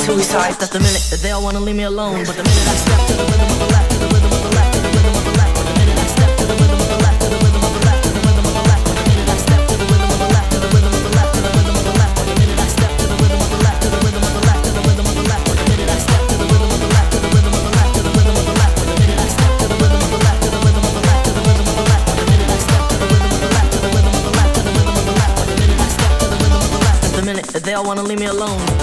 suicides that the minute that they all wanna leave me alone But the minute I step to the rhythm of the left To the rhythm of the left, to the rhythm of the left But the minute I step to the rhythm of the left To the rhythm of the left, to the rhythm of the left But the minute I step to the rhythm of the left To the rhythm of the left, to the rhythm of the left But the minute I step to the rhythm of the left To the rhythm of the left, to the rhythm of the left But the minute I step to the rhythm of the left To the rhythm of the left, to the rhythm of the left But the minute I step to the rhythm of the left To the rhythm of the left, to the rhythm of the left But the minute I step to the rhythm of the left To the rhythm of the left, to the rhythm of the left But the minute I step to the rhythm of the left to the minute that they all wanna leave me alone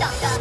Thank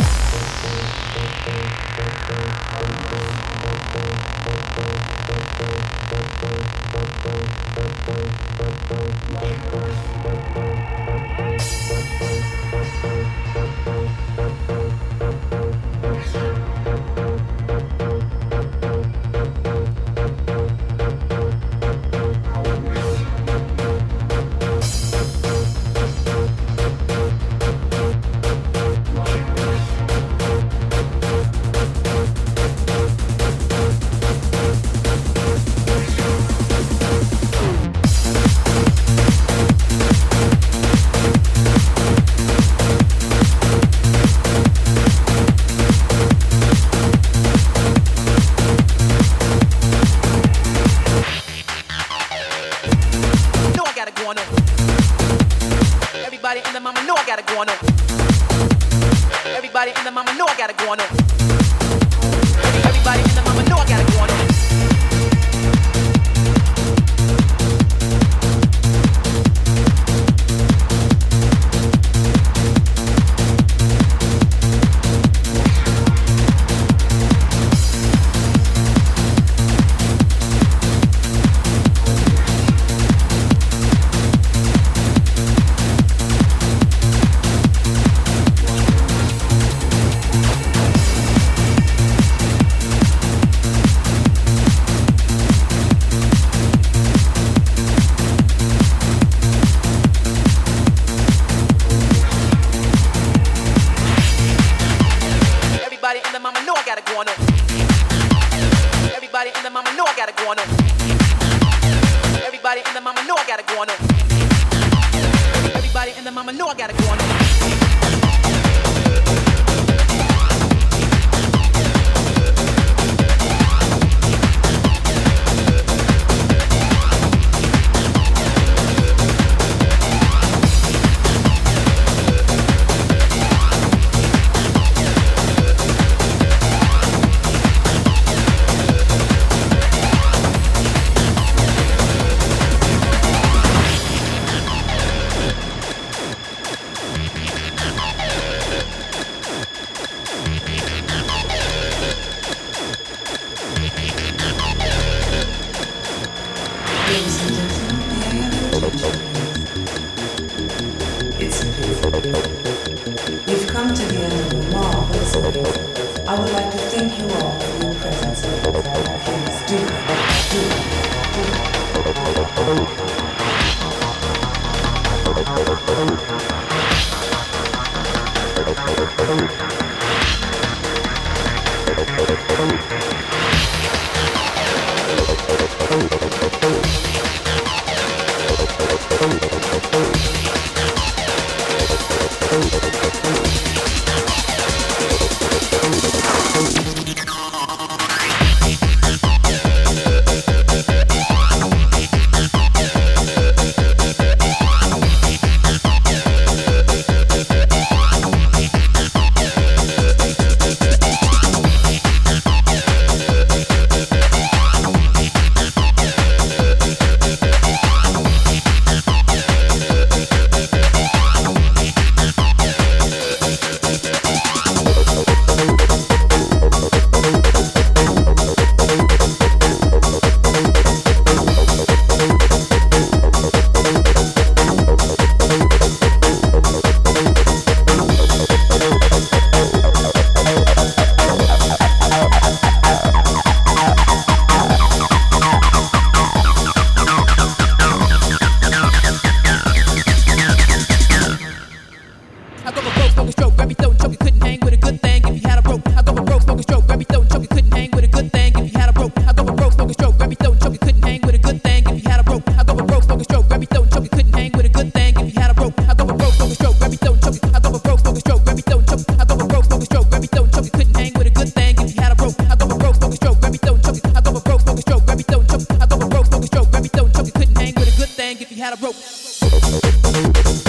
had a rope.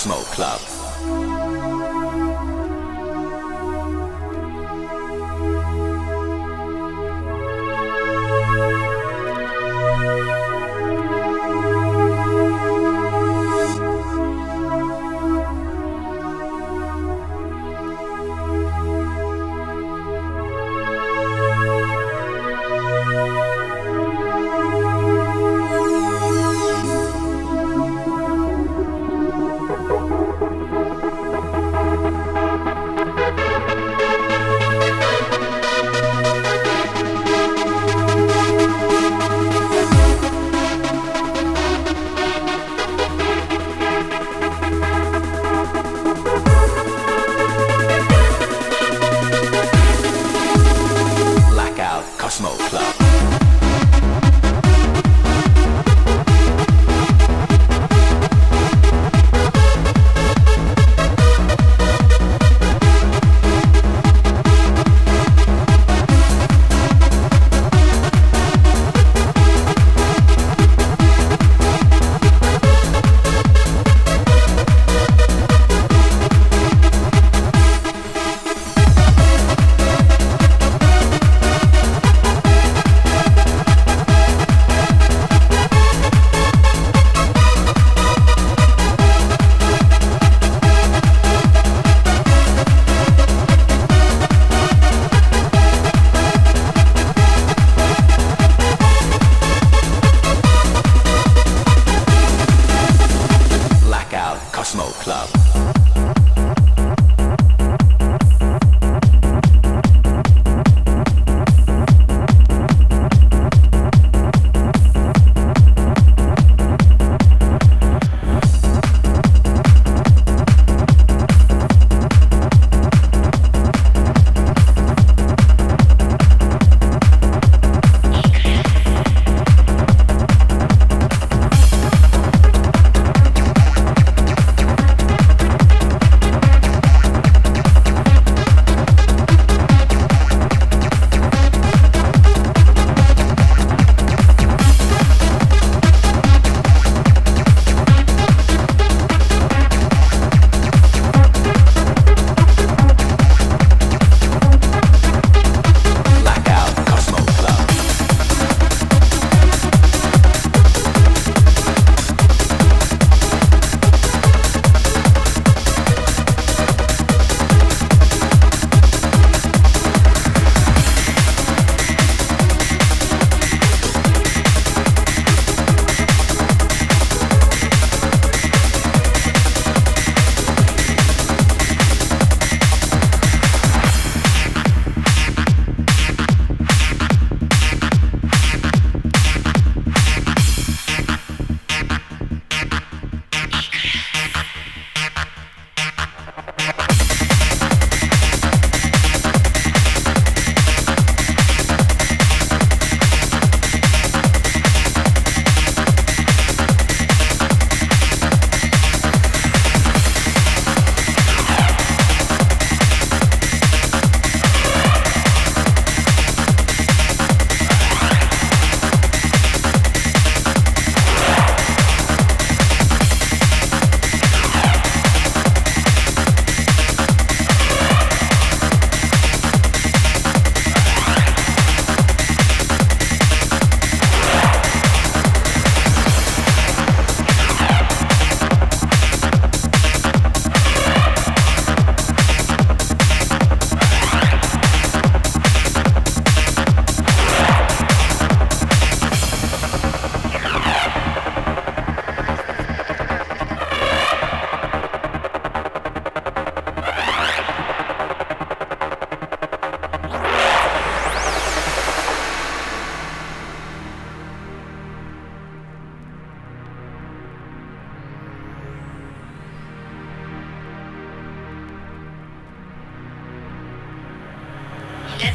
Smoke Club.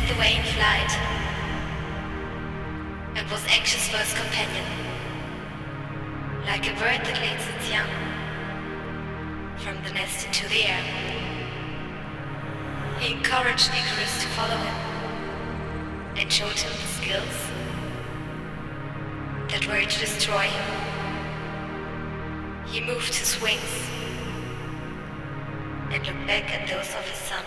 the way in flight, and was anxious for his companion, like a bird that leads its young from the nest into the air. He encouraged Icarus to follow him, and showed him the skills that were to destroy him. He moved his wings and looked back at those of his son.